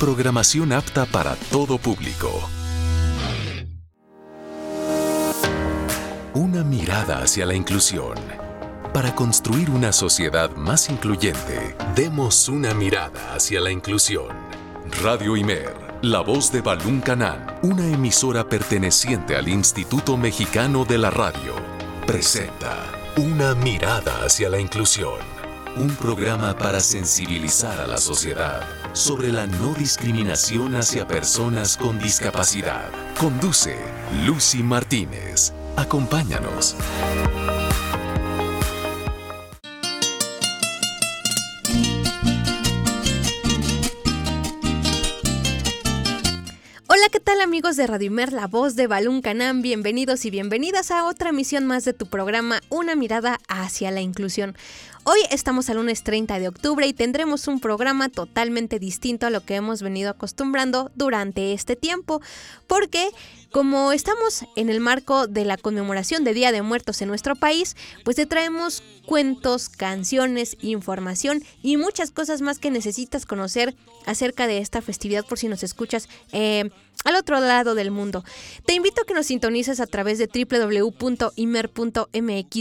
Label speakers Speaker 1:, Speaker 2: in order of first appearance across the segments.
Speaker 1: programación apta para todo público. Una mirada hacia la inclusión. Para construir una sociedad más incluyente, demos una mirada hacia la inclusión. Radio Imer, la voz de Balún Canán, una emisora perteneciente al Instituto Mexicano de la Radio, presenta Una mirada hacia la inclusión. Un programa para sensibilizar a la sociedad sobre la no discriminación hacia personas con discapacidad. Conduce Lucy Martínez. Acompáñanos.
Speaker 2: Hola, ¿qué tal amigos de Radio Imer, la voz de Balún Canam? Bienvenidos y bienvenidas a otra emisión más de tu programa Una mirada hacia la inclusión. Hoy estamos al lunes 30 de octubre y tendremos un programa totalmente distinto a lo que hemos venido acostumbrando durante este tiempo, porque como estamos en el marco de la conmemoración de Día de Muertos en nuestro país, pues te traemos cuentos, canciones, información y muchas cosas más que necesitas conocer acerca de esta festividad por si nos escuchas eh, al otro lado del mundo. Te invito a que nos sintonices a través de www.imer.mx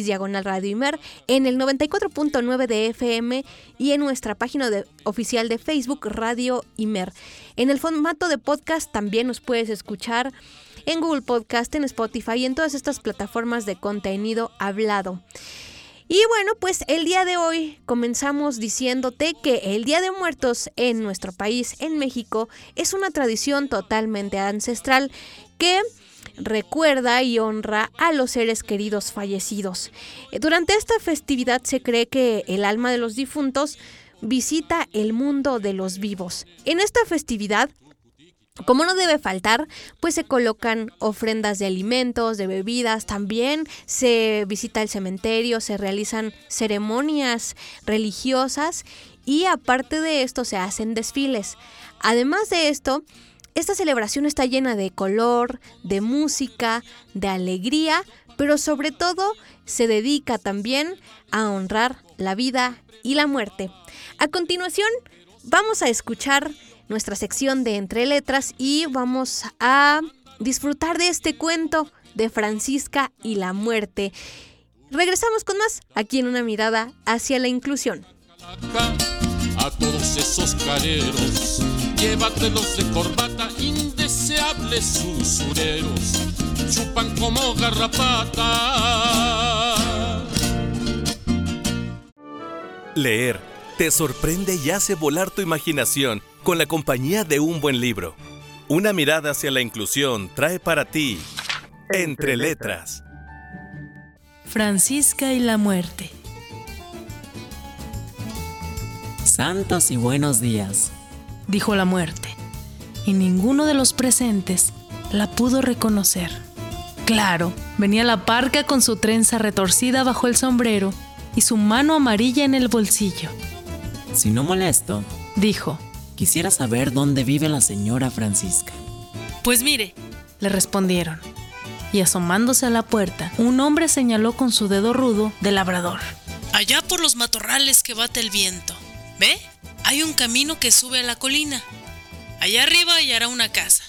Speaker 2: diagonal radio Imer en el 94.9 de FM y en nuestra página oficial de Facebook Radio Imer. En el formato de podcast también nos puedes escuchar en Google Podcast, en Spotify y en todas estas plataformas de contenido hablado. Y bueno, pues el día de hoy comenzamos diciéndote que el Día de Muertos en nuestro país, en México, es una tradición totalmente ancestral que recuerda y honra a los seres queridos fallecidos. Durante esta festividad se cree que el alma de los difuntos visita el mundo de los vivos. En esta festividad como no debe faltar, pues se colocan ofrendas de alimentos, de bebidas, también se visita el cementerio, se realizan ceremonias religiosas y aparte de esto se hacen desfiles. Además de esto, esta celebración está llena de color, de música, de alegría, pero sobre todo se dedica también a honrar la vida y la muerte. A continuación, vamos a escuchar nuestra sección de Entre Letras y vamos a disfrutar de este cuento de Francisca y la muerte. Regresamos con más aquí en una mirada hacia la inclusión.
Speaker 3: A todos esos careros, llévatelos de corbata, indeseables usureros, chupan como garrapata.
Speaker 4: Leer te sorprende y hace volar tu imaginación con la compañía de un buen libro. Una mirada hacia la inclusión trae para ti Entre Letras.
Speaker 5: Francisca y la muerte.
Speaker 6: Santos y buenos días,
Speaker 5: dijo la muerte, y ninguno de los presentes la pudo reconocer. Claro, venía la parca con su trenza retorcida bajo el sombrero y su mano amarilla en el bolsillo.
Speaker 6: Si no molesto,
Speaker 5: dijo,
Speaker 6: Quisiera saber dónde vive la señora Francisca.
Speaker 5: Pues mire, le respondieron. Y asomándose a la puerta, un hombre señaló con su dedo rudo de labrador. Allá por los matorrales que bate el viento. ¿Ve? Hay un camino que sube a la colina. Allá arriba hallará una casa.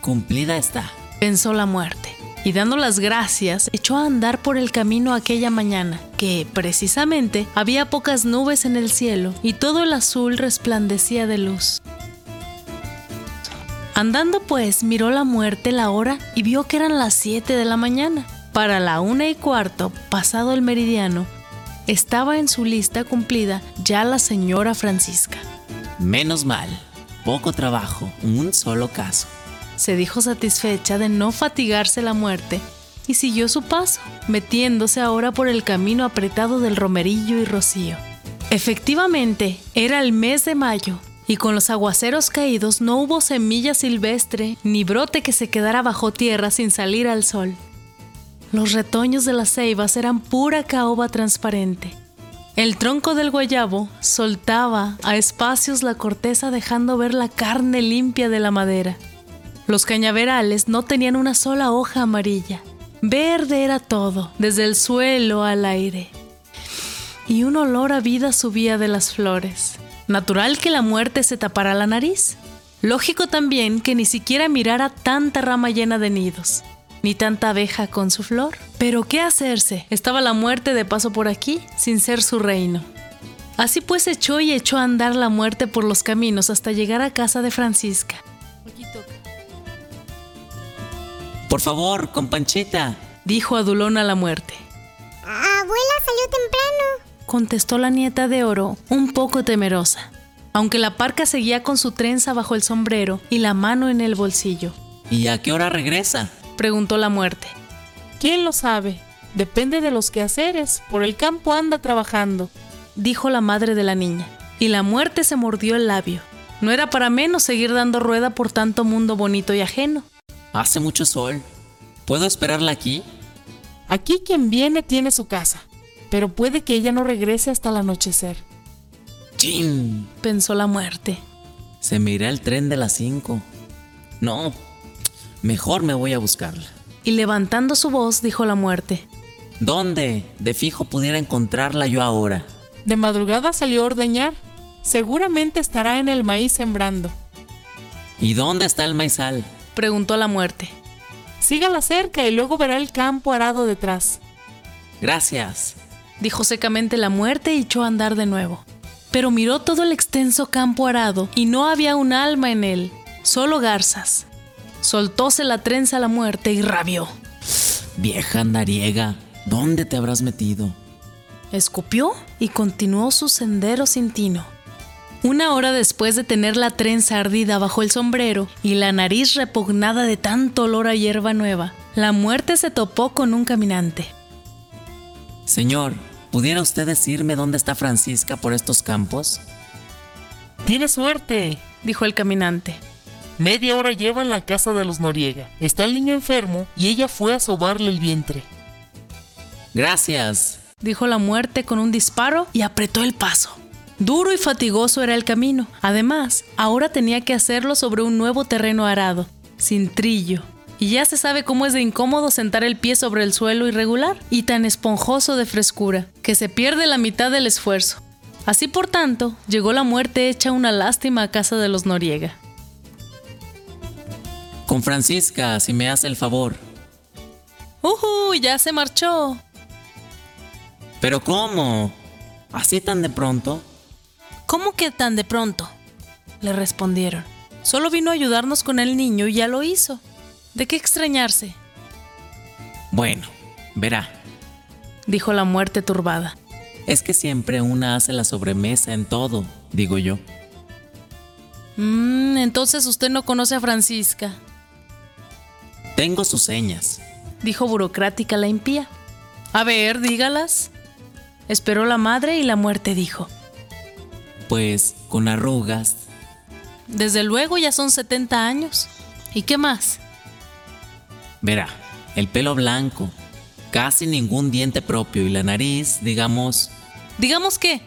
Speaker 6: Cumplida está,
Speaker 5: pensó la muerte y dando las gracias, echó a andar por el camino aquella mañana, que, precisamente, había pocas nubes en el cielo y todo el azul resplandecía de luz. Andando pues, miró la muerte la hora y vio que eran las siete de la mañana. Para la una y cuarto, pasado el meridiano, estaba en su lista cumplida ya la señora Francisca.
Speaker 6: Menos mal, poco trabajo, un solo caso
Speaker 5: se dijo satisfecha de no fatigarse la muerte y siguió su paso, metiéndose ahora por el camino apretado del romerillo y rocío. Efectivamente, era el mes de mayo, y con los aguaceros caídos no hubo semilla silvestre ni brote que se quedara bajo tierra sin salir al sol. Los retoños de las ceibas eran pura caoba transparente. El tronco del guayabo soltaba a espacios la corteza dejando ver la carne limpia de la madera. Los cañaverales no tenían una sola hoja amarilla. Verde era todo, desde el suelo al aire. Y un olor a vida subía de las flores. Natural que la muerte se tapara la nariz. Lógico también que ni siquiera mirara tanta rama llena de nidos, ni tanta abeja con su flor. Pero ¿qué hacerse? Estaba la muerte de paso por aquí, sin ser su reino. Así pues echó y echó a andar la muerte por los caminos hasta llegar a casa de Francisca.
Speaker 6: Por favor, con Panchita.
Speaker 5: Dijo Adulón a la muerte.
Speaker 7: Abuela salió temprano.
Speaker 5: Contestó la nieta de oro, un poco temerosa aunque la parca seguía con su trenza bajo el sombrero y la mano en el bolsillo.
Speaker 6: ¿Y a qué hora regresa?
Speaker 5: preguntó la muerte.
Speaker 8: ¿Quién lo sabe? Depende de los quehaceres. Por el campo anda trabajando,
Speaker 5: dijo la madre de la niña. Y la muerte se mordió el labio. No era para menos seguir dando rueda por tanto mundo bonito y ajeno.
Speaker 6: Hace mucho sol. ¿Puedo esperarla aquí?
Speaker 8: Aquí quien viene tiene su casa, pero puede que ella no regrese hasta el anochecer.
Speaker 6: ¡Chin!
Speaker 5: pensó la muerte.
Speaker 6: Se me irá el tren de las 5. No, mejor me voy a buscarla.
Speaker 5: Y levantando su voz dijo la muerte.
Speaker 6: ¿Dónde? De fijo pudiera encontrarla yo ahora.
Speaker 8: De madrugada salió a ordeñar. Seguramente estará en el maíz sembrando.
Speaker 6: ¿Y dónde está el maizal?
Speaker 5: Preguntó la muerte.
Speaker 8: Sígala cerca y luego verá el campo arado detrás.
Speaker 6: Gracias.
Speaker 5: Dijo secamente la muerte y echó a andar de nuevo pero miró todo el extenso campo arado y no había un alma en él, solo garzas. Soltóse la trenza a la muerte y rabió.
Speaker 6: Vieja andariega, ¿dónde te habrás metido?
Speaker 5: Escupió y continuó su sendero sin tino. Una hora después de tener la trenza ardida bajo el sombrero y la nariz repugnada de tanto olor a hierba nueva, la muerte se topó con un caminante.
Speaker 6: Señor, ¿Pudiera usted decirme dónde está Francisca por estos campos?
Speaker 9: Tiene suerte,
Speaker 5: dijo el caminante.
Speaker 9: Media hora lleva en la casa de los Noriega. Está el niño enfermo y ella fue a sobarle el vientre.
Speaker 6: Gracias,
Speaker 5: dijo la muerte con un disparo y apretó el paso. Duro y fatigoso era el camino. Además, ahora tenía que hacerlo sobre un nuevo terreno arado, sin trillo, y ya se sabe cómo es de incómodo sentar el pie sobre el suelo irregular y tan esponjoso de frescura, que se pierde la mitad del esfuerzo. Así por tanto, llegó la muerte hecha una lástima a casa de los Noriega.
Speaker 6: Con Francisca, si me hace el favor.
Speaker 5: ¡Uh! Ya se marchó.
Speaker 6: ¿Pero cómo? ¿Así tan de pronto?
Speaker 5: ¿Cómo que tan de pronto? Le respondieron. Solo vino a ayudarnos con el niño y ya lo hizo. ¿De qué extrañarse?
Speaker 6: Bueno, verá,
Speaker 5: dijo la muerte turbada.
Speaker 6: Es que siempre una hace la sobremesa en todo, digo yo.
Speaker 5: Mmm, entonces usted no conoce a Francisca.
Speaker 6: Tengo sus señas,
Speaker 5: dijo burocrática la impía. A ver, dígalas. Esperó la madre y la muerte dijo.
Speaker 6: Pues con arrugas.
Speaker 5: Desde luego ya son 70 años. ¿Y qué más?
Speaker 6: Verá, el pelo blanco, casi ningún diente propio y la nariz, digamos...
Speaker 5: ¿Digamos qué?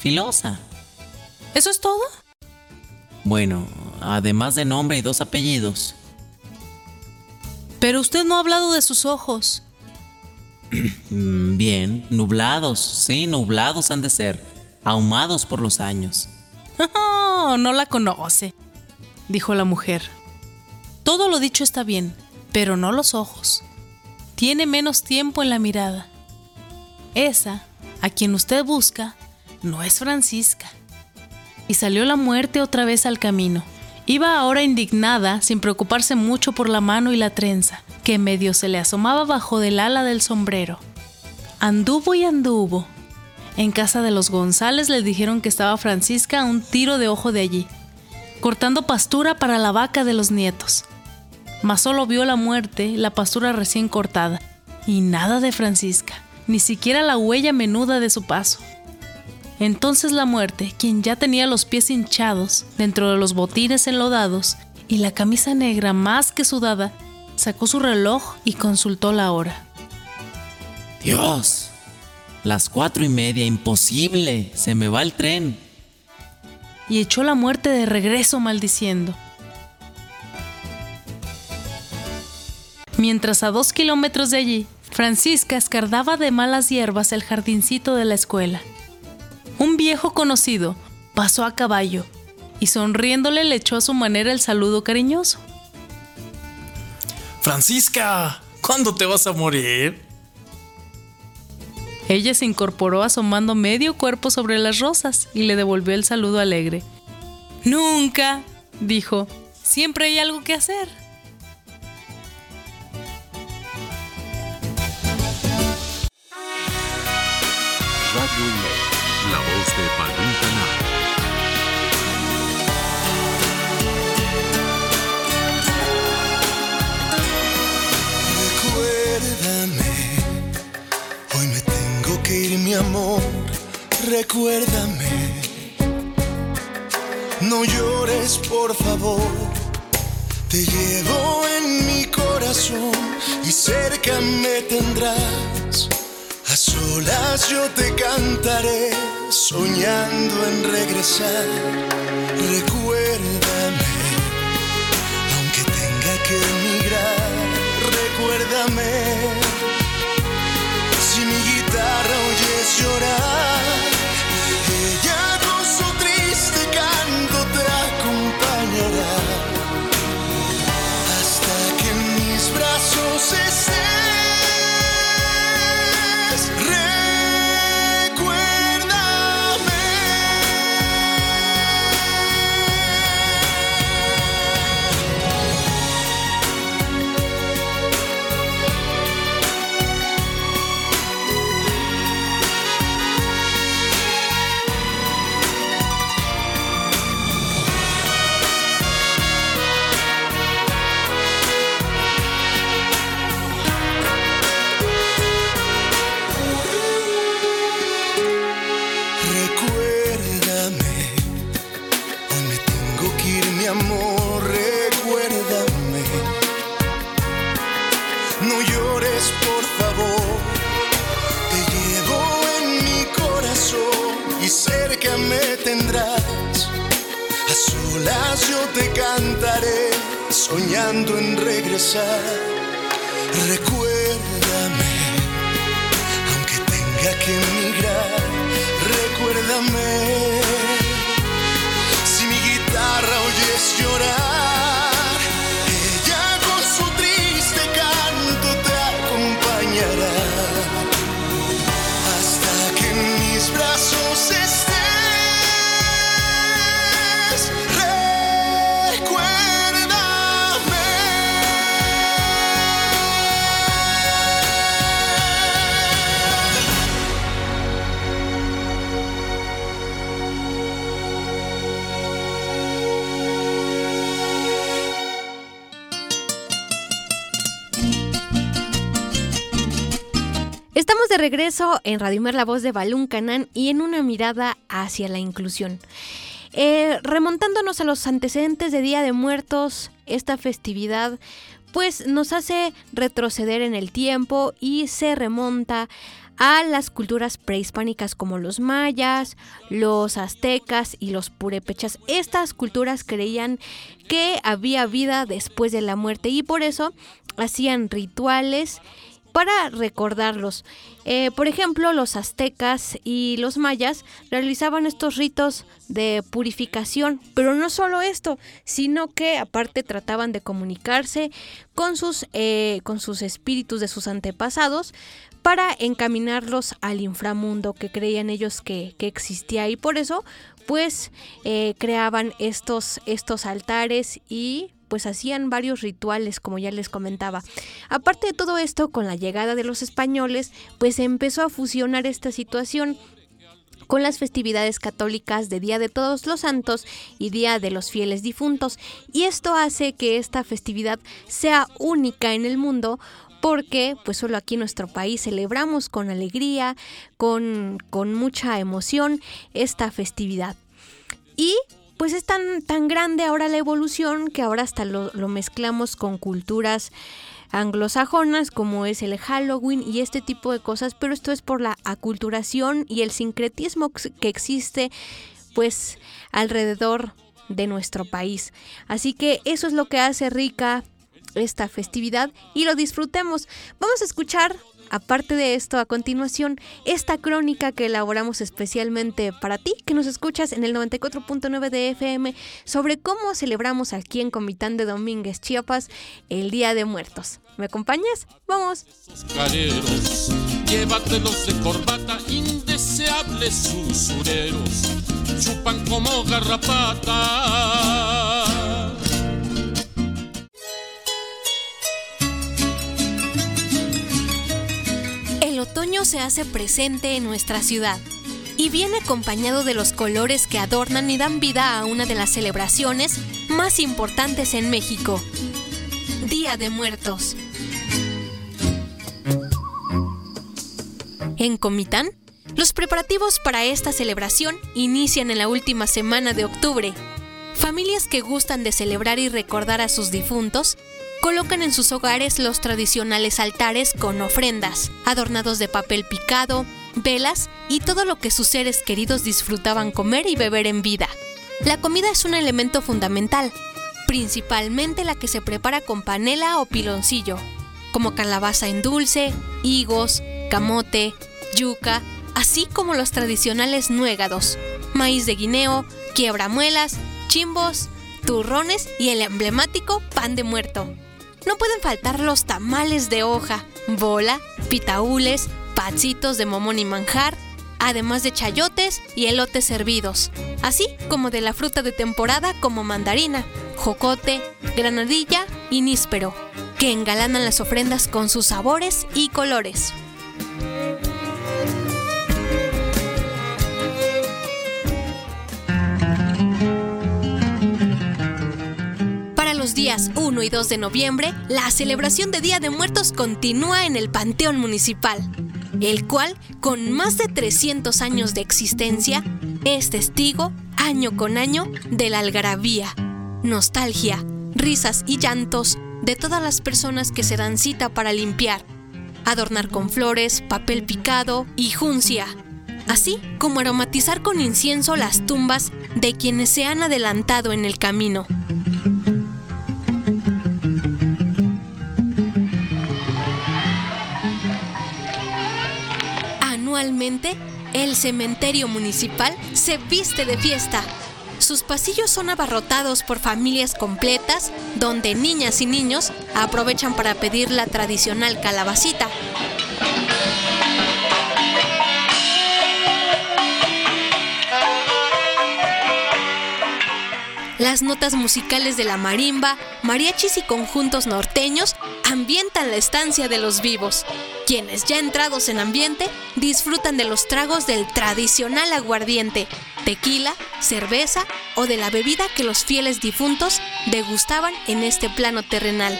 Speaker 6: Filosa.
Speaker 5: ¿Eso es todo?
Speaker 6: Bueno, además de nombre y dos apellidos.
Speaker 5: Pero usted no ha hablado de sus ojos.
Speaker 6: Bien, nublados, sí, nublados han de ser, ahumados por los años.
Speaker 5: No la conoce, dijo la mujer. Todo lo dicho está bien, pero no los ojos. Tiene menos tiempo en la mirada. Esa, a quien usted busca, no es Francisca. Y salió la muerte otra vez al camino. Iba ahora indignada, sin preocuparse mucho por la mano y la trenza, que medio se le asomaba bajo del ala del sombrero. Anduvo y anduvo. En casa de los González le dijeron que estaba Francisca a un tiro de ojo de allí, cortando pastura para la vaca de los nietos mas solo vio la muerte, la pastura recién cortada, y nada de Francisca, ni siquiera la huella menuda de su paso. Entonces la muerte, quien ya tenía los pies hinchados dentro de los botines enlodados y la camisa negra más que sudada, sacó su reloj y consultó la hora.
Speaker 6: Dios, las cuatro y media, imposible, se me va el tren.
Speaker 5: Y echó la muerte de regreso maldiciendo. Mientras a dos kilómetros de allí, Francisca escardaba de malas hierbas el jardincito de la escuela. Un viejo conocido pasó a caballo y sonriéndole le echó a su manera el saludo cariñoso.
Speaker 10: Francisca, ¿cuándo te vas a morir?
Speaker 5: Ella se incorporó asomando medio cuerpo sobre las rosas y le devolvió el saludo alegre. Nunca, dijo, siempre hay algo que hacer.
Speaker 11: Mi amor. Recuérdame, no llores, por favor. Te llevo en mi corazón y cerca me tendrás. A solas yo te cantaré, soñando en regresar.
Speaker 2: De regreso en Radio Imer, la voz de Balún Canán y en una mirada hacia la inclusión. Eh, remontándonos a los antecedentes de Día de Muertos, esta festividad pues nos hace retroceder en el tiempo y se remonta a las culturas prehispánicas como los mayas, los aztecas y los purépechas. Estas culturas creían que había vida después de la muerte y por eso hacían rituales para recordarlos. Eh, por ejemplo, los aztecas y los mayas realizaban estos ritos de purificación, pero no solo esto, sino que aparte trataban de comunicarse con sus, eh, con sus espíritus de sus antepasados para encaminarlos al inframundo que creían ellos que, que existía y por eso pues eh, creaban estos, estos altares y pues hacían varios rituales, como ya les comentaba. Aparte de todo esto, con la llegada de los españoles, pues se empezó a fusionar esta situación con las festividades católicas de Día de Todos los Santos y Día de los Fieles Difuntos. Y esto hace que esta festividad sea única en el mundo porque pues solo aquí en nuestro país celebramos con alegría, con, con mucha emoción esta festividad. Y pues es tan, tan grande ahora la evolución que ahora hasta lo, lo mezclamos con culturas anglosajonas como es el Halloween y este tipo de cosas, pero esto es por la aculturación y el sincretismo que existe pues alrededor de nuestro país. Así que eso es lo que hace rica esta festividad y lo disfrutemos. Vamos a escuchar Aparte de esto, a continuación, esta crónica que elaboramos especialmente para ti, que nos escuchas en el 94.9 de FM, sobre cómo celebramos aquí en Comitán de Domínguez, Chiapas, el Día de Muertos. ¿Me acompañas? ¡Vamos!
Speaker 3: Llévatelos de corbata, indeseables usureros, chupan como garrapata.
Speaker 2: Otoño se hace presente en nuestra ciudad y viene acompañado de los colores que adornan y dan vida a una de las celebraciones más importantes en México, Día de Muertos. En Comitán, los preparativos para esta celebración inician en la última semana de octubre. Familias que gustan de celebrar y recordar a sus difuntos colocan en sus hogares los tradicionales altares con ofrendas, adornados de papel picado, velas y todo lo que sus seres queridos disfrutaban comer y beber en vida. La comida es un elemento fundamental, principalmente la que se prepara con panela o piloncillo, como calabaza en dulce, higos, camote, yuca, así como los tradicionales nuegados, maíz de guineo, quiebramuelas, chimbos, turrones y el emblemático pan de muerto. No pueden faltar los tamales de hoja, bola, pitaúles, patsitos de momón y manjar, además de chayotes y elotes servidos, así como de la fruta de temporada como mandarina, jocote, granadilla y níspero, que engalanan las ofrendas con sus sabores y colores. Los días 1 y 2 de noviembre, la celebración de Día de Muertos continúa en el Panteón Municipal, el cual, con más de 300 años de existencia, es testigo, año con año, de la algarabía, nostalgia, risas y llantos de todas las personas que se dan cita para limpiar, adornar con flores, papel picado y juncia, así como aromatizar con incienso las tumbas de quienes se han adelantado en el camino. Anualmente, el cementerio municipal se viste de fiesta. Sus pasillos son abarrotados por familias completas, donde niñas y niños aprovechan para pedir la tradicional calabacita. Las notas musicales de la marimba, mariachis y conjuntos norteños ambientan la estancia de los vivos, quienes ya entrados en ambiente disfrutan de los tragos del tradicional aguardiente, tequila, cerveza o de la bebida que los fieles difuntos degustaban en este plano terrenal.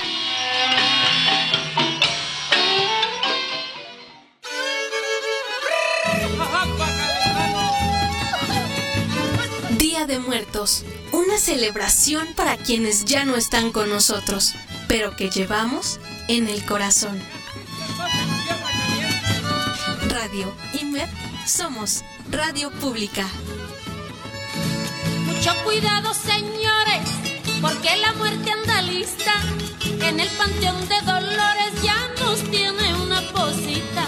Speaker 2: Día de Muertos, una celebración para quienes ya no están con nosotros, pero que llevamos en el corazón. Radio Imer, somos Radio Pública.
Speaker 12: Mucho cuidado, señores, porque la muerte anda lista. En el panteón de Dolores ya nos tiene una posita.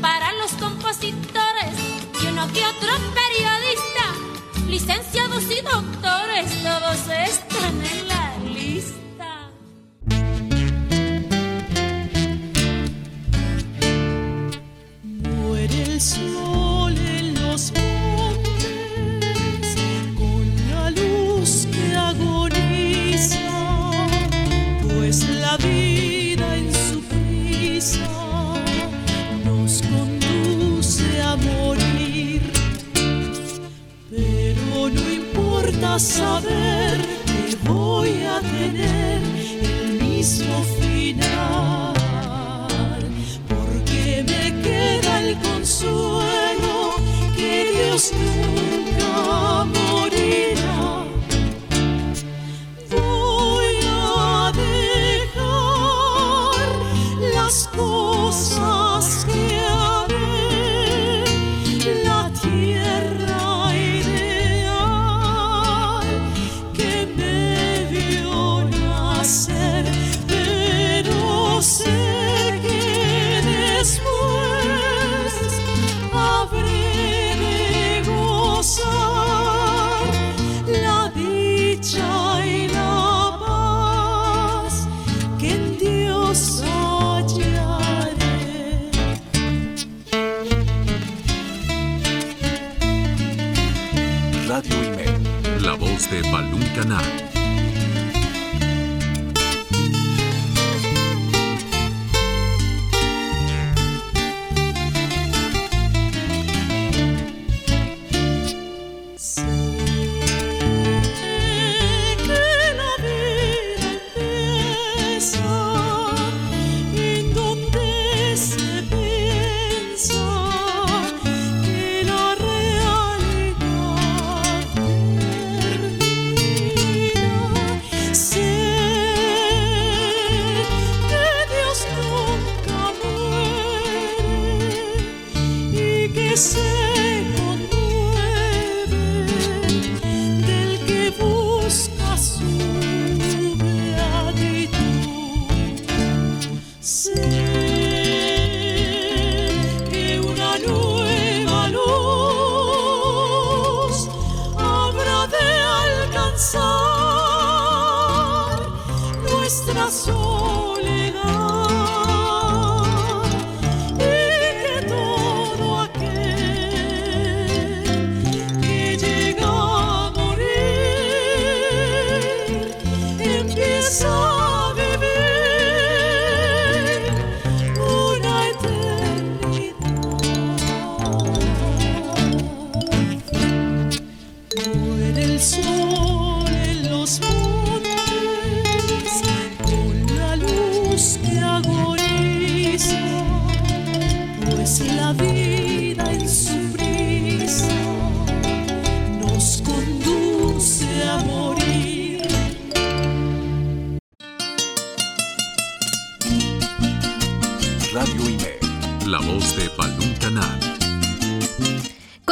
Speaker 12: Para los compositores y uno que otro periodista, licenciados y doctores, todos están en la
Speaker 13: sol en los montes con la luz que agoniza, pues la vida en su prisa nos conduce a morir. Pero no importa saber que voy a tener el mismo final consuelo que Dios nunca Balún Canal.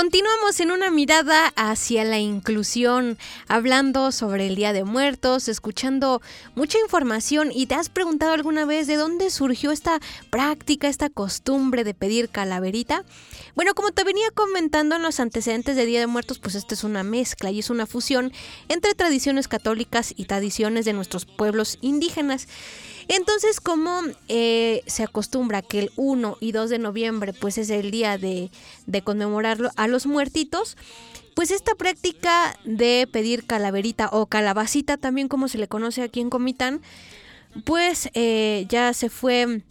Speaker 2: Continuamos en una mirada hacia la inclusión, hablando sobre el Día de Muertos, escuchando mucha información y te has preguntado alguna vez de dónde surgió esta práctica, esta costumbre de pedir calaverita. Bueno, como te venía comentando en los antecedentes de Día de Muertos, pues esta es una mezcla y es una fusión entre tradiciones católicas y tradiciones de nuestros pueblos indígenas. Entonces, como eh, se acostumbra que el 1 y 2 de noviembre pues es el día de, de conmemorarlo a los muertitos, pues esta práctica de pedir calaverita o calabacita, también como se le conoce aquí en Comitán, pues eh, ya se fue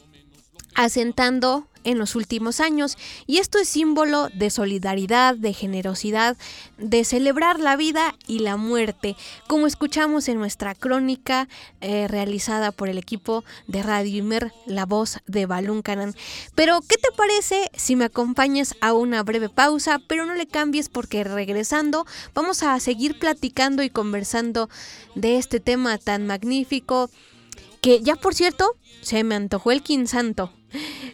Speaker 2: asentando en los últimos años y esto es símbolo de solidaridad, de generosidad, de celebrar la vida y la muerte, como escuchamos en nuestra crónica eh, realizada por el equipo de Radio Imer, la voz de Balún Canán. Pero, ¿qué te parece si me acompañas a una breve pausa? Pero no le cambies porque regresando vamos a seguir platicando y conversando de este tema tan magnífico que ya por cierto se me antojó el quinsanto.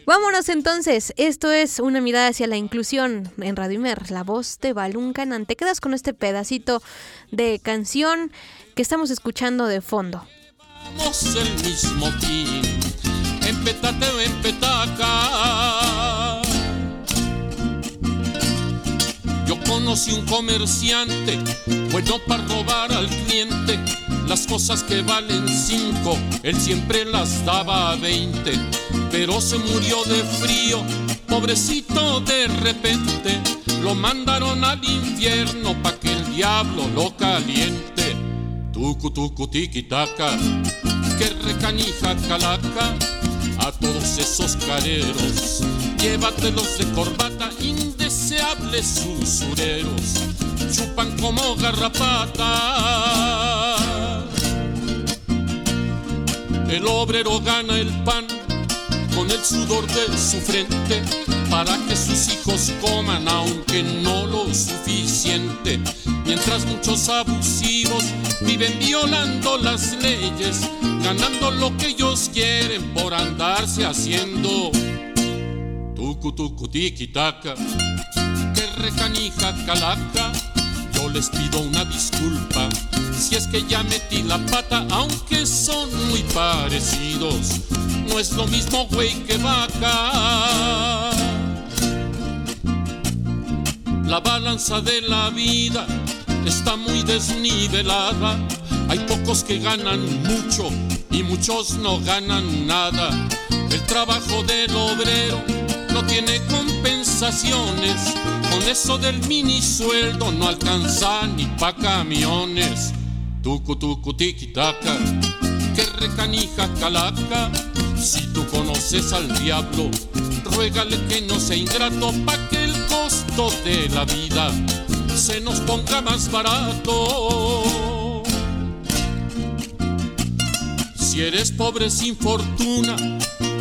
Speaker 2: Vámonos entonces, esto es una mirada hacia la inclusión en Radio Imer, la voz de Balún Canán. Te quedas con este pedacito de canción que estamos escuchando de fondo.
Speaker 3: El mismo fin, en petate o en petaca. Yo conocí un comerciante, bueno para robar al cliente. Las cosas que valen cinco, él siempre las daba a veinte. Pero se murió de frío, pobrecito de repente. Lo mandaron al infierno pa' que el diablo lo caliente. Tucu tucu tiquitaca, que recanija calaca. A todos esos careros, llévatelos de corbata, indeseables usureros, chupan como garrapata. El obrero gana el pan con el sudor de su frente para que sus hijos coman aunque no lo suficiente. Mientras muchos abusivos viven violando las leyes, ganando lo que ellos quieren por andarse haciendo. Tucu tucu tiquitaca, que recanija calaca. Les pido una disculpa si es que ya metí la pata, aunque son muy parecidos. No es lo mismo güey que vaca. La balanza de la vida está muy desnivelada. Hay pocos que ganan mucho y muchos no ganan nada. El trabajo del obrero no tiene compensaciones. Con eso del mini sueldo no alcanza ni pa' camiones. Tucu tucu tiki taka, que recanija calaca. Si tú conoces al diablo, ruégale que no sea ingrato pa' que el costo de la vida se nos ponga más barato. Si eres pobre sin fortuna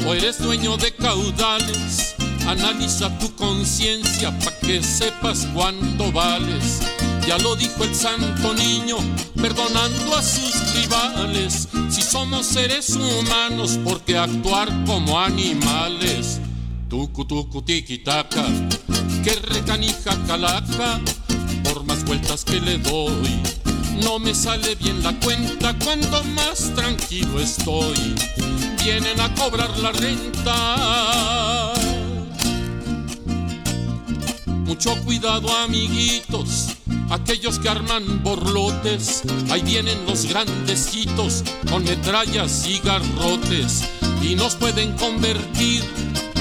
Speaker 3: o eres dueño de caudales, analiza tu conciencia pa' que sepas cuánto vales. Ya lo dijo el santo niño, perdonando a sus rivales. Si somos seres humanos, ¿por qué actuar como animales? Tucu tucu tiki taka, que recanija calaca, por más vueltas que le doy. No me sale bien la cuenta cuando más tranquilo estoy. Vienen a cobrar la renta. Mucho cuidado amiguitos, aquellos que arman borlotes, ahí vienen los grandecitos con metrallas y garrotes y nos pueden convertir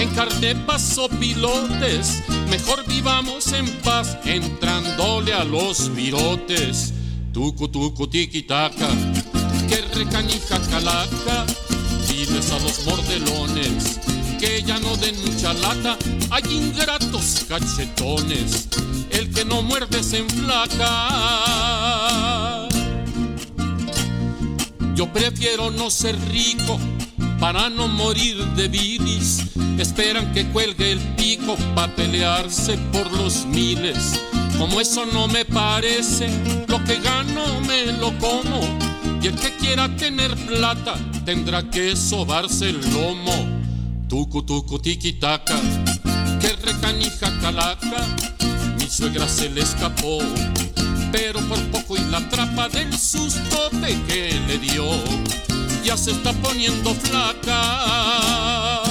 Speaker 3: en carnepas o pilotes. Mejor vivamos en paz entrándole a los virotes. Tucu tucu tiki taka, que recanija calaca, diles a los mordelones que ya no den mucha lata, hay ingratos cachetones, el que no muerde se enflaca. Yo prefiero no ser rico para no morir de bilis, esperan que cuelgue el pico para pelearse por los miles. Como eso no me parece, lo que gano me lo como. Y el que quiera tener plata tendrá que sobarse el lomo. Tucu tucu tiki taka, que recanija calaca, mi suegra se le escapó, pero por poco y la trapa del sustote que le dio, ya se está poniendo flaca.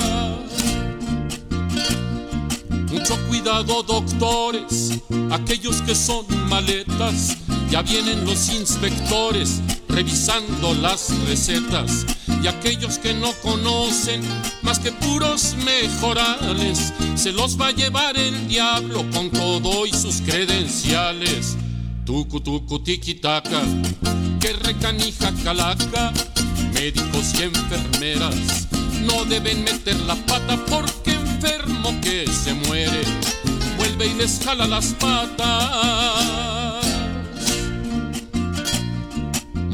Speaker 3: Mucho cuidado doctores, aquellos que son maletas, ya vienen los inspectores revisando las recetas y aquellos que no conocen más que puros mejorales, se los va a llevar el diablo con todo y sus credenciales. Tucu tucu tiki taka, que recanija calaca, médicos y enfermeras no deben meter la pata porque enfermo que se muere vuelve y les jala las patas.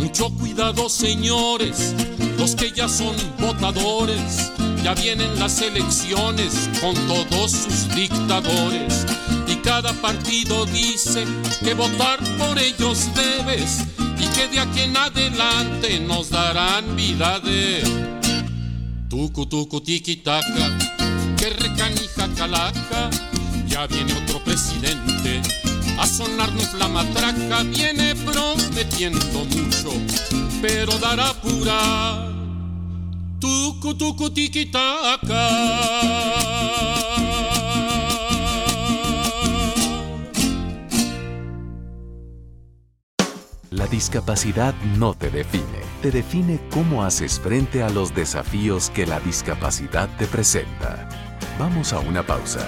Speaker 3: Mucho cuidado, señores, los que ya son votadores. Ya vienen las elecciones con todos sus dictadores. Y cada partido dice que votar por ellos debes. Y que de aquí en adelante nos darán vida de tucu tucu tiki taka, que recanija calaca. Ya viene otro presidente a sonarnos la matraca viene prometiendo mucho, pero dará pura tucu tucu tiki taka.
Speaker 1: La discapacidad no te define, te define cómo haces frente a los desafíos que la discapacidad te presenta. Vamos a una pausa.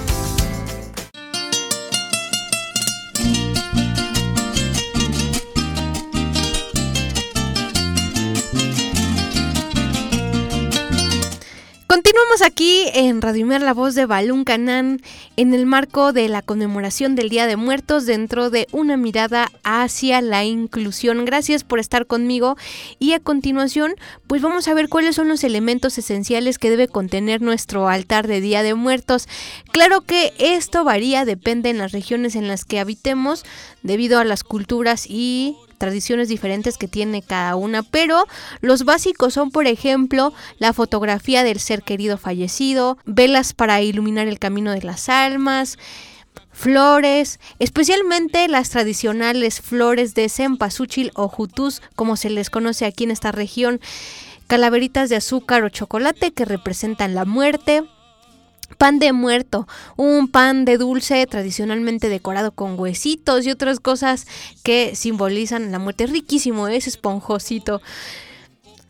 Speaker 2: Continuamos aquí en Radio Imer, la voz de Balún Canán, en el marco de la conmemoración del Día de Muertos, dentro de una mirada hacia la inclusión. Gracias por estar conmigo y a continuación, pues vamos a ver cuáles son los elementos esenciales que debe contener nuestro altar de Día de Muertos. Claro que esto varía, depende en las regiones en las que habitemos, debido a las culturas y tradiciones diferentes que tiene cada una, pero los básicos son, por ejemplo, la fotografía del ser querido fallecido, velas para iluminar el camino de las almas, flores, especialmente las tradicionales flores de cempasúchil o jutús, como se les conoce aquí en esta región, calaveritas de azúcar o chocolate que representan la muerte, pan de muerto, un pan de dulce tradicionalmente decorado con huesitos y otras cosas que simbolizan la muerte. Riquísimo, es esponjosito.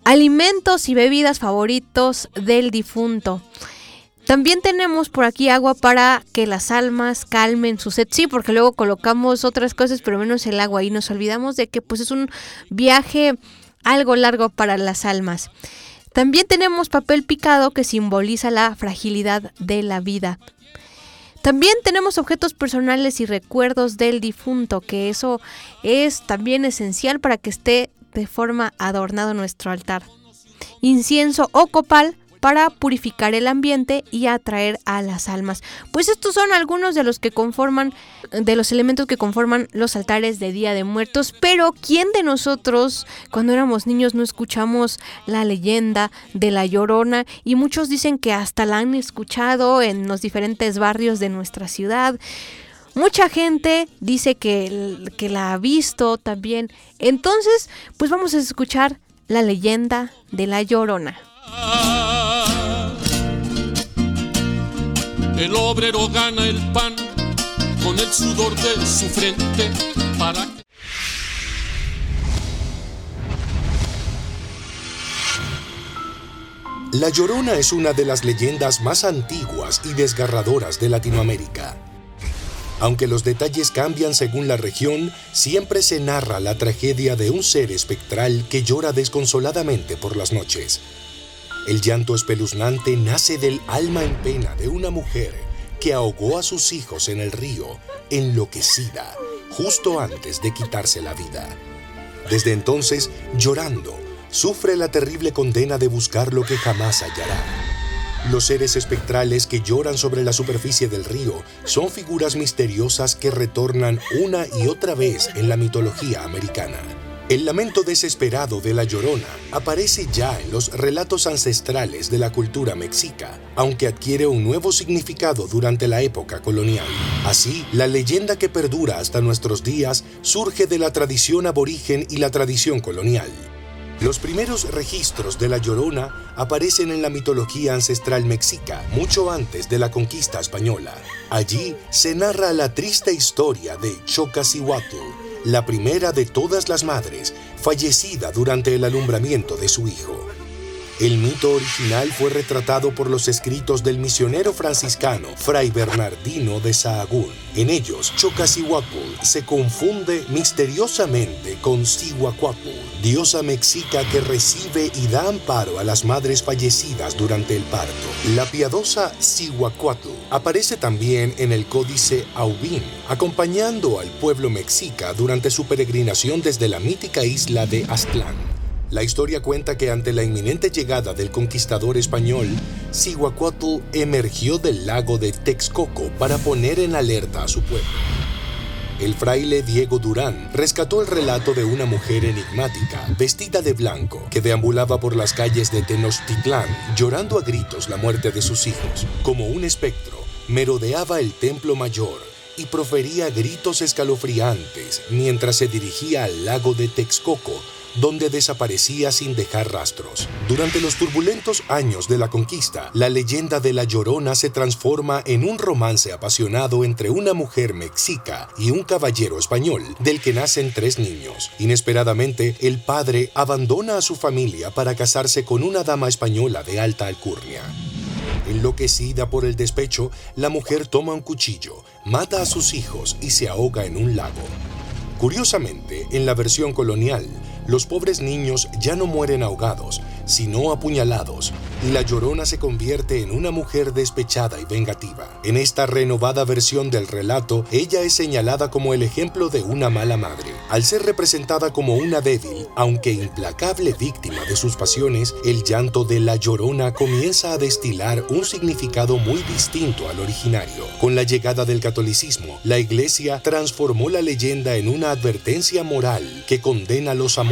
Speaker 2: alimentos y bebidas favoritos del difunto. También tenemos por aquí agua para que las almas calmen su sed. Sí, porque luego colocamos otras cosas, pero menos el agua. Y nos olvidamos de que pues es un viaje algo largo para las almas. También tenemos papel picado que simboliza la fragilidad de la vida. También tenemos objetos personales y recuerdos del difunto, que eso es también esencial para que esté de forma adornado nuestro altar. Incienso o copal para purificar el ambiente y atraer a las almas. Pues estos son algunos de los que conforman, de los elementos que conforman los altares de Día de Muertos. Pero ¿quién de nosotros cuando éramos niños no escuchamos la leyenda de la Llorona? Y muchos dicen que hasta la han escuchado en los diferentes barrios de nuestra ciudad. Mucha gente dice que, que la ha visto también. Entonces, pues vamos a escuchar la leyenda de la Llorona.
Speaker 3: El obrero gana el pan con el sudor de su frente para.
Speaker 14: La Llorona es una de las leyendas más antiguas y desgarradoras de Latinoamérica. Aunque los detalles cambian según la región, siempre se narra la tragedia de un ser espectral que llora desconsoladamente por las noches. El llanto espeluznante nace del alma en pena de una mujer que ahogó a sus hijos en el río, enloquecida, justo antes de quitarse la vida. Desde entonces, llorando, sufre la terrible condena de buscar lo que jamás hallará. Los seres espectrales que lloran sobre la superficie del río son figuras misteriosas que retornan una y otra vez en la mitología americana. El lamento desesperado de la llorona aparece ya en los relatos ancestrales de la cultura mexica, aunque adquiere un nuevo significado durante la época colonial. Así, la leyenda que perdura hasta nuestros días surge de la tradición aborigen y la tradición colonial. Los primeros registros de la Llorona aparecen en la mitología ancestral mexica, mucho antes de la conquista española. Allí se narra la triste historia de Chocacihuatl, la primera de todas las madres, fallecida durante el alumbramiento de su hijo. El mito original fue retratado por los escritos del misionero franciscano Fray Bernardino de Sahagún. En ellos, Chocacihuatl se confunde misteriosamente con Cihuacuatl, diosa mexica que recibe y da amparo a las madres fallecidas durante el parto. La piadosa Cihuacuatl aparece también en el códice Aubín, acompañando al pueblo mexica durante su peregrinación desde la mítica isla de Aztlán. La historia cuenta que ante la inminente llegada del conquistador español, Cihuacuatl emergió del lago de Texcoco para poner en alerta a su pueblo. El fraile Diego Durán rescató el relato de una mujer enigmática, vestida de blanco, que deambulaba por las calles de Tenochtitlán, llorando a gritos la muerte de sus hijos. Como un espectro, merodeaba el templo mayor y profería gritos escalofriantes mientras se dirigía al lago de Texcoco donde desaparecía sin dejar rastros. Durante los turbulentos años de la conquista, la leyenda de la Llorona se transforma en un romance apasionado entre una mujer mexica y un caballero español, del que nacen tres niños. Inesperadamente, el padre abandona a su familia para casarse con una dama española de alta alcurnia. Enloquecida por el despecho, la mujer toma un cuchillo, mata a sus hijos y se ahoga en un lago. Curiosamente, en la versión colonial, los pobres niños ya no mueren ahogados, sino apuñalados, y la llorona se convierte en una mujer despechada y vengativa. En esta renovada versión del relato, ella es señalada como el ejemplo de una mala madre. Al ser representada como una débil, aunque implacable víctima de sus pasiones, el llanto de la llorona comienza a destilar un significado muy distinto al originario. Con la llegada del catolicismo, la iglesia transformó la leyenda en una advertencia moral que condena los amores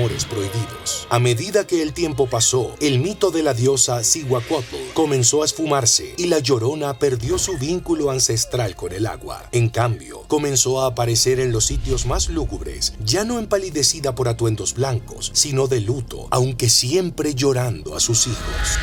Speaker 14: A medida que el tiempo pasó, el mito de la diosa Cihuacuatl comenzó a esfumarse y la llorona perdió su vínculo ancestral con el agua. En cambio, comenzó a aparecer en los sitios más lúgubres, ya no empalidecida por atuendos blancos, sino de luto, aunque siempre llorando a sus hijos.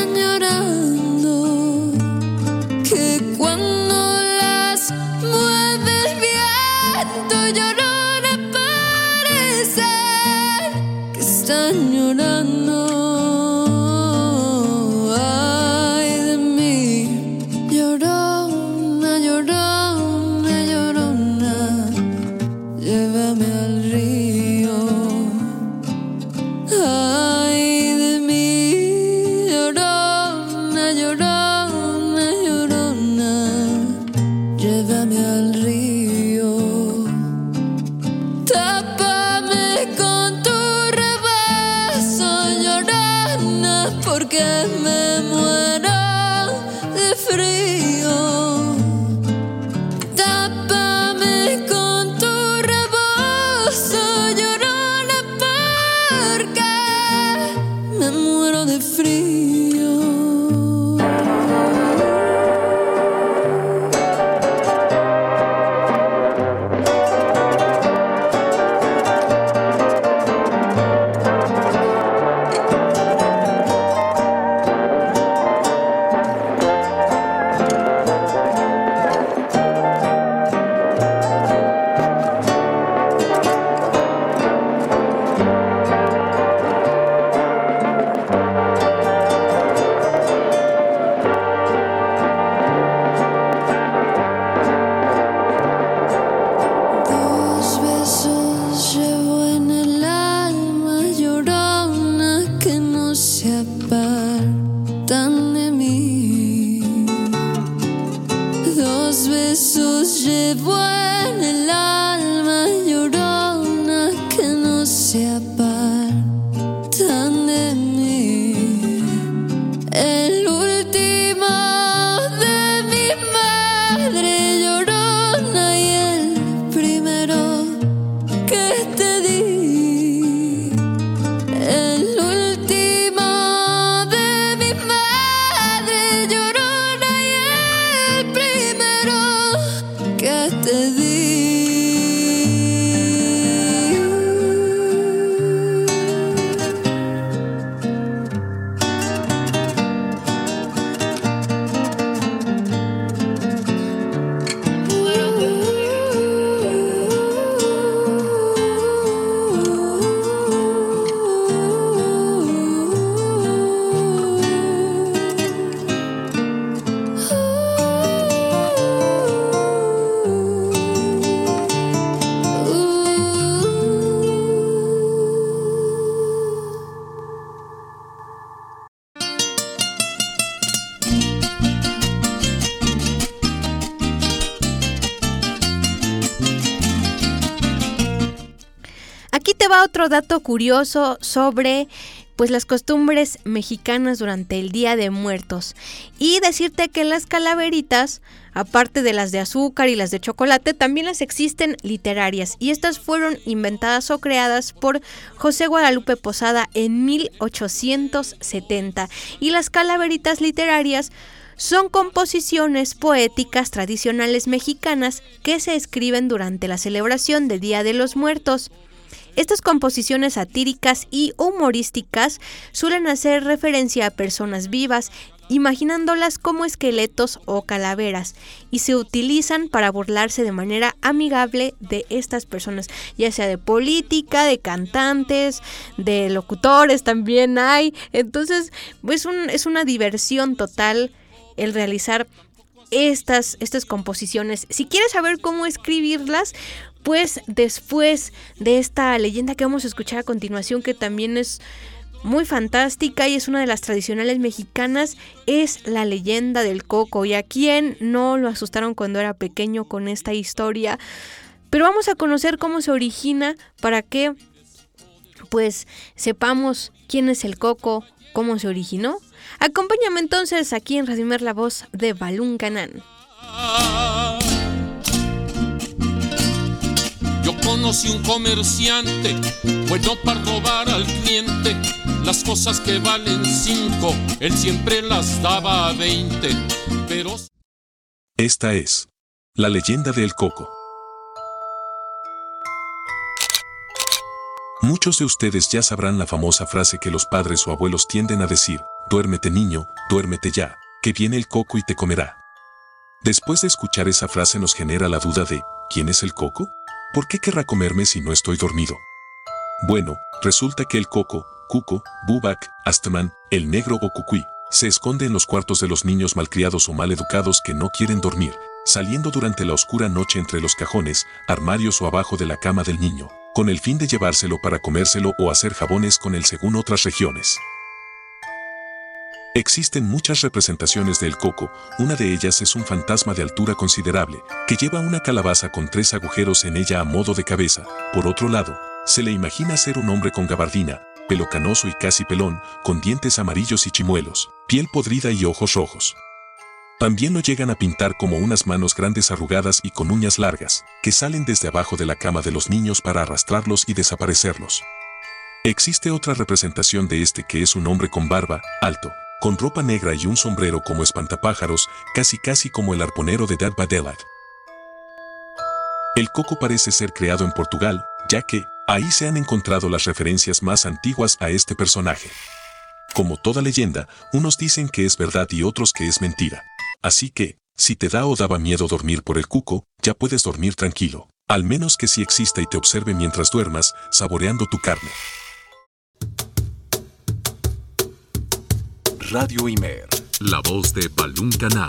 Speaker 15: Están besos llevo en el alma llorona que
Speaker 2: no se apaga. Curioso sobre pues las costumbres mexicanas durante el Día de Muertos. Y decirte que las calaveritas, aparte de las de azúcar y las de chocolate, también las existen literarias. Y estas fueron inventadas o creadas por José Guadalupe Posada en 1870. Y las calaveritas literarias son composiciones poéticas tradicionales mexicanas que se escriben durante la celebración del Día de los Muertos. Estas composiciones satíricas y humorísticas suelen hacer referencia a personas vivas, imaginándolas como esqueletos o calaveras, y se utilizan para burlarse de manera amigable de estas personas, ya sea de política, de cantantes, de locutores también hay. Entonces, es, un, es una diversión total el realizar estas, estas composiciones. Si quieres saber cómo escribirlas, pues después de esta leyenda que vamos a escuchar a continuación, que también es muy fantástica y es una de las tradicionales mexicanas, es la leyenda del coco. ¿Y a quién no lo asustaron cuando era pequeño con esta historia? Pero vamos a conocer cómo se origina para que pues sepamos quién es el coco, cómo se originó. Acompáñame entonces aquí en Radimer la voz de Balún Canán.
Speaker 3: Yo conocí un comerciante, bueno para robar al cliente. Las cosas que valen cinco, él siempre las daba a veinte. Pero
Speaker 1: Esta es la leyenda del coco. Muchos de ustedes ya sabrán la famosa frase que los padres o abuelos tienden a decir, duérmete niño, duérmete ya, que viene el coco y te comerá. Después de escuchar esa frase nos genera la duda de, ¿quién es el coco? ¿Por qué querrá comerme si no estoy dormido? Bueno, resulta que el coco, cuco, bubak, astman, el negro o cucuy, se esconde en los cuartos de los niños malcriados o mal educados que no quieren dormir, saliendo durante la oscura noche entre los cajones, armarios o abajo de la cama del niño, con el fin de llevárselo para comérselo o hacer jabones con él según otras regiones. Existen muchas representaciones del coco, una de ellas es un fantasma de altura considerable, que lleva una calabaza con tres agujeros en ella a modo de cabeza. Por otro lado, se le imagina ser un hombre con gabardina, pelo canoso y casi pelón, con dientes amarillos y chimuelos, piel podrida y ojos rojos. También lo llegan a pintar como unas manos grandes arrugadas y con uñas largas, que salen desde abajo de la cama de los niños para arrastrarlos y desaparecerlos. Existe otra representación de este que es un hombre con barba, alto, con ropa negra y un sombrero como espantapájaros, casi casi como el arponero de Dad Badelat. El coco parece ser creado en Portugal, ya que ahí se han encontrado las referencias más antiguas a este personaje. Como toda leyenda, unos dicen que es verdad y otros que es mentira. Así que, si te da o daba miedo dormir por el cuco, ya puedes dormir tranquilo, al menos que si exista y te observe mientras duermas, saboreando tu carne. Radio Imer, la voz de Balún Canal.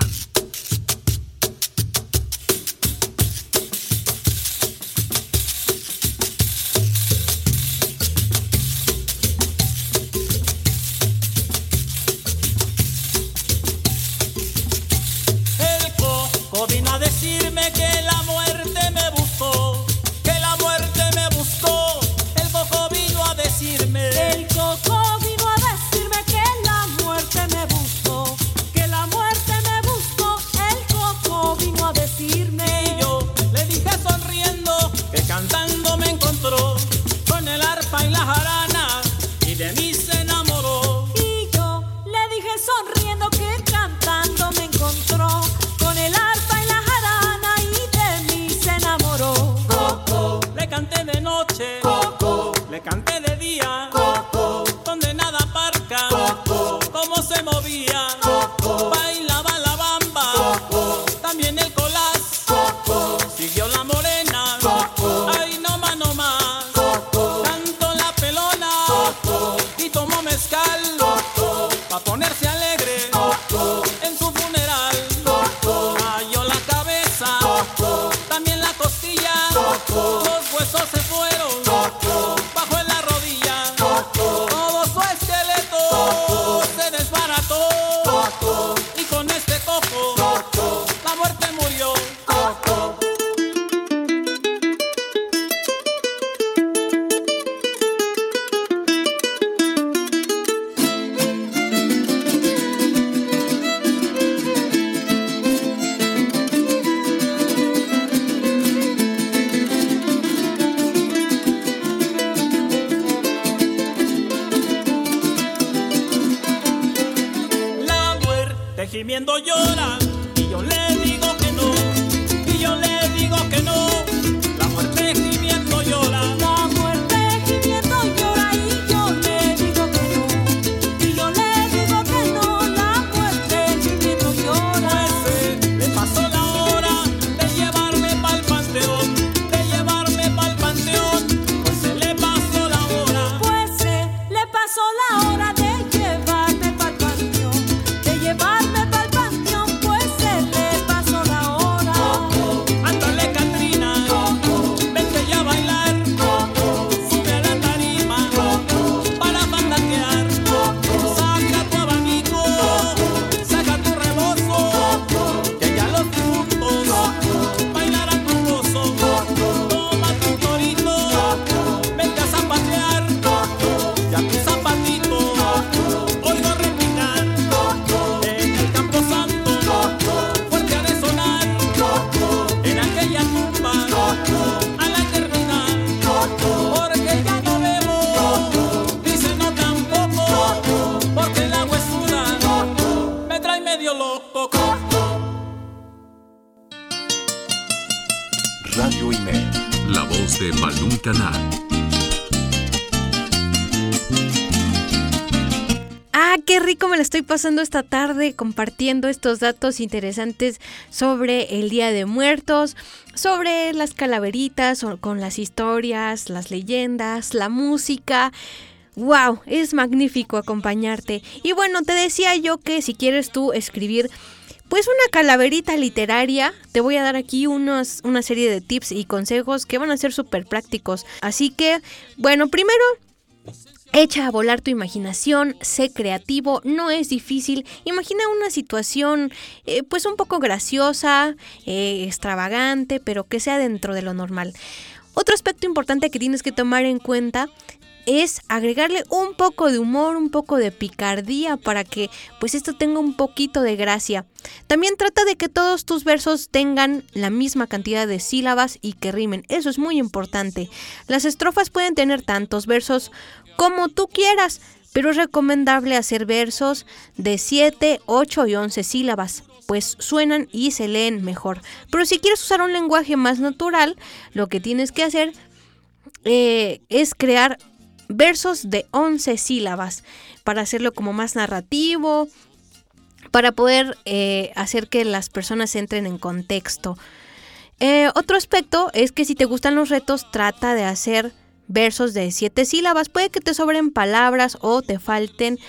Speaker 2: Pasando esta tarde compartiendo estos datos interesantes sobre el Día de Muertos, sobre las calaveritas, con las historias, las leyendas, la música. ¡Wow! Es magnífico acompañarte. Y bueno, te decía yo que si quieres tú escribir pues una calaverita literaria, te voy a dar aquí unos, una serie de tips y consejos que van a ser súper prácticos. Así que, bueno, primero Echa a volar tu imaginación, sé creativo, no es difícil. Imagina una situación eh, pues un poco graciosa, eh, extravagante, pero que sea dentro de lo normal. Otro aspecto importante que tienes que tomar en cuenta es agregarle un poco de humor, un poco de picardía para que pues esto tenga un poquito de gracia. También trata de que todos tus versos tengan la misma cantidad de sílabas y que rimen. Eso es muy importante. Las estrofas pueden tener tantos versos como tú quieras, pero es recomendable hacer versos de 7, 8 y 11 sílabas, pues suenan y se leen mejor. Pero si quieres usar un lenguaje más natural, lo que tienes que hacer eh, es crear versos de 11 sílabas para hacerlo como más narrativo, para poder eh, hacer que las personas entren en contexto. Eh, otro aspecto es que si te gustan los retos, trata de hacer versos de siete sílabas. Puede que te sobren palabras o te falten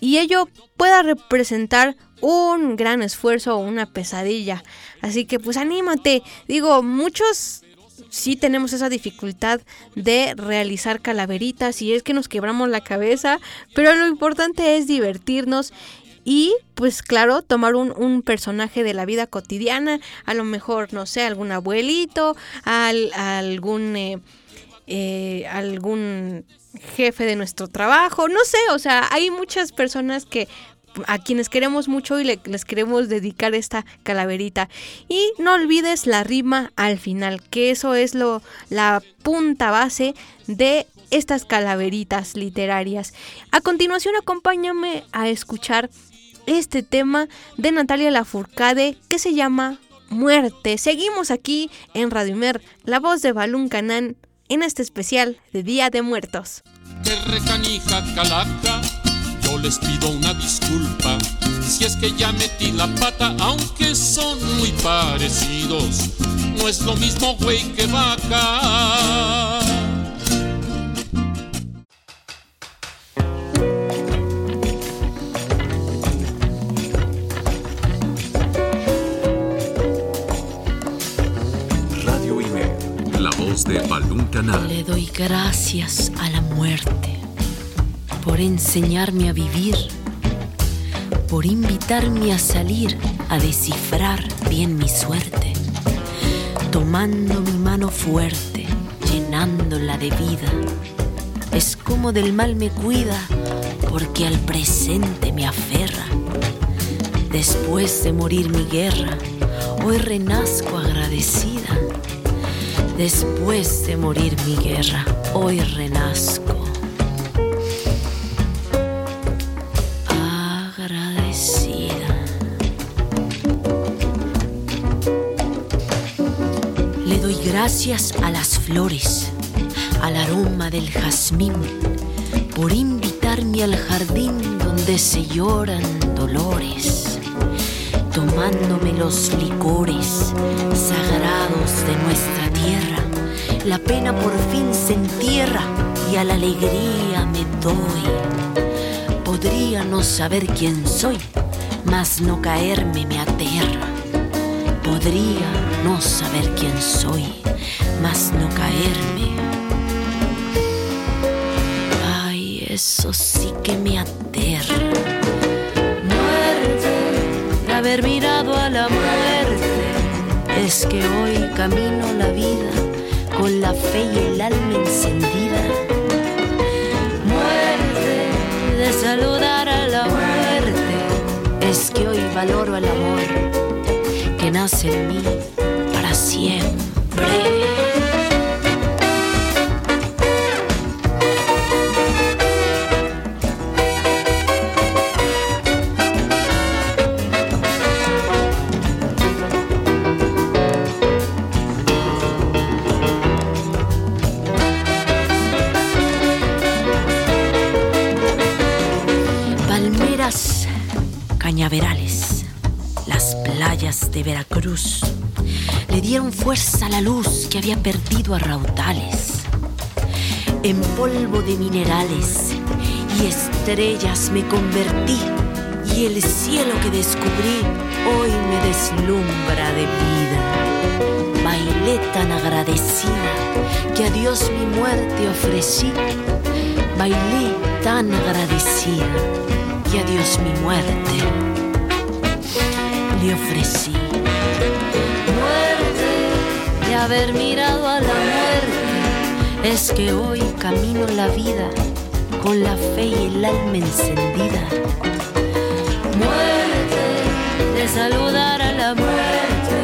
Speaker 2: y ello pueda representar un gran esfuerzo o una pesadilla. Así que pues anímate. Digo, muchos sí tenemos esa dificultad de realizar calaveritas y es que nos quebramos la cabeza, pero lo importante es divertirnos y pues claro, tomar un, personaje de la vida cotidiana, a lo mejor, no sé, algún abuelito, al, algún... Eh, eh, algún jefe de nuestro trabajo, no sé, o sea, hay muchas personas que a quienes queremos mucho y le, les queremos dedicar esta calaverita. Y no olvides la rima al final, que eso es lo la punta base de estas calaveritas literarias. A continuación, acompáñame a escuchar este tema de Natalia Lafourcade que se llama Muerte. Seguimos aquí en Radio Mer, la voz de Balún Canán en este especial de Día de Muertos.
Speaker 3: Que recanija calaca, yo les pido una disculpa si es que ya metí la pata, aunque son muy parecidos. No es lo mismo güey que vaca.
Speaker 16: Le doy gracias a la muerte por enseñarme a vivir, por invitarme a salir a descifrar bien mi suerte, tomando mi mano fuerte, llenándola de vida. Es como del mal me cuida, porque al presente me aferra. Después de morir mi guerra, hoy renazco agradecida. Después de morir mi guerra, hoy renazco. Agradecida. Le doy gracias a las flores, al aroma del jazmín, por invitarme al jardín donde se lloran dolores tomándome los licores sagrados de nuestra la pena por fin se entierra y a la alegría me doy. Podría no saber quién soy, mas no caerme me aterra. Podría no saber quién soy, mas no caerme. Ay, eso sí que me aterra. Muerte, de haber mirado a la es que hoy camino la vida con la fe y el alma encendida. Muerte, de saludar a la muerte, es que hoy valoro el amor que nace en mí para siempre. Había perdido a raudales. En polvo de minerales y estrellas me convertí y el cielo que descubrí hoy me deslumbra de vida. Bailé tan agradecida que a Dios mi muerte ofrecí. Bailé tan agradecida que a Dios mi muerte le ofrecí. Haber mirado a la muerte, es que hoy camino la vida con la fe y el alma encendida. Muerte de saludar a la muerte,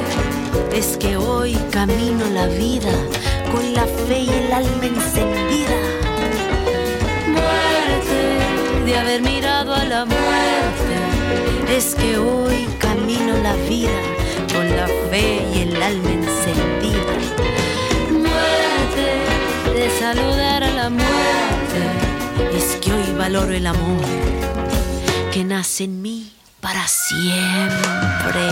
Speaker 16: es que hoy camino la vida con la fe y el alma encendida. Muerte de haber mirado a la muerte, es que hoy camino la vida con la fe y el alma encendida. De saludar a la muerte, es que hoy valoro el amor que nace en mí para siempre.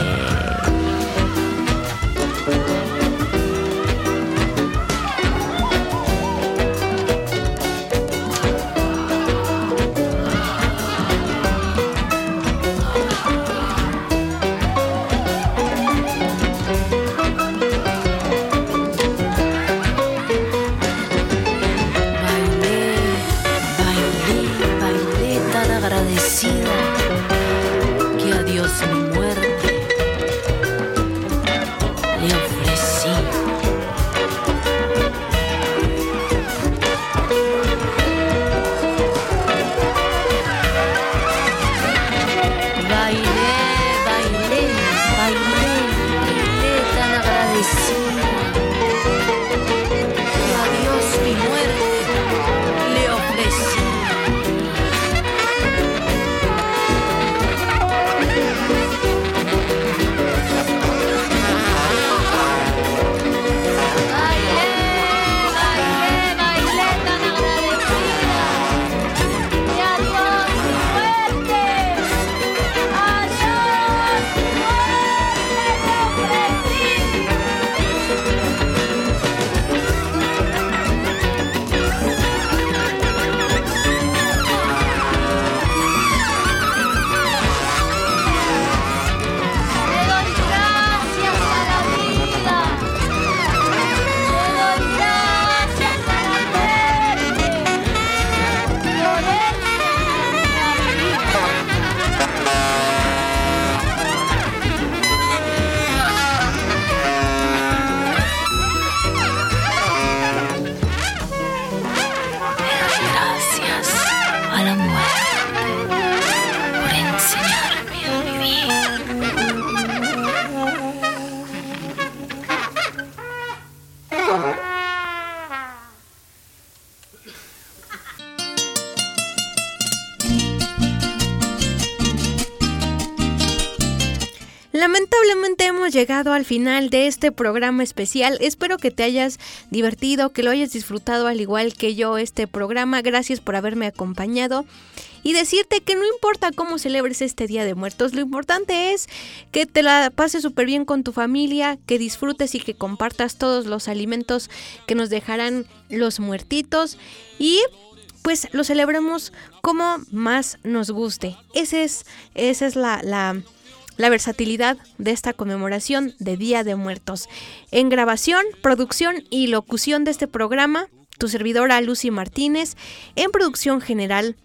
Speaker 2: Llegado al final de este programa especial. Espero que te hayas divertido, que lo hayas disfrutado al igual que yo este programa. Gracias por haberme acompañado. Y decirte que no importa cómo celebres este Día de Muertos, lo importante es que te la pases súper bien con tu familia, que disfrutes y que compartas todos los alimentos que nos dejarán los muertitos. Y pues lo celebremos como más nos guste. Ese es, esa es la, la versatilidad de esta conmemoración de Día de Muertos. En grabación, producción y locución de este programa, tu servidora Lucy Martínez. En producción general,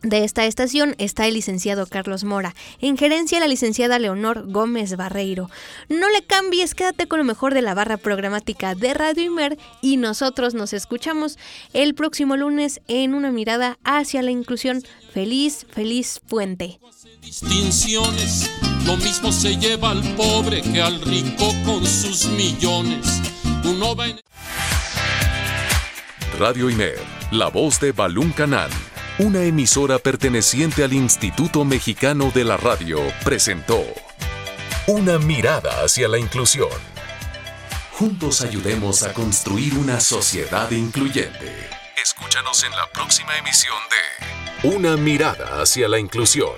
Speaker 2: de esta estación está el licenciado Carlos Mora, en gerencia la licenciada Leonor Gómez Barreiro. No le cambies, quédate con lo mejor de la barra programática de Radio Imer y nosotros nos escuchamos el próximo lunes en una mirada hacia la inclusión. Feliz, feliz puente.
Speaker 3: distinciones. Lo mismo se lleva al pobre que al rico con sus millones.
Speaker 17: Radio Imer, la voz de Balún Canán, una emisora perteneciente al Instituto Mexicano de la Radio, presentó Una mirada hacia la inclusión. Juntos ayudemos a construir una sociedad incluyente. Escúchanos en la próxima emisión de Una mirada hacia la inclusión.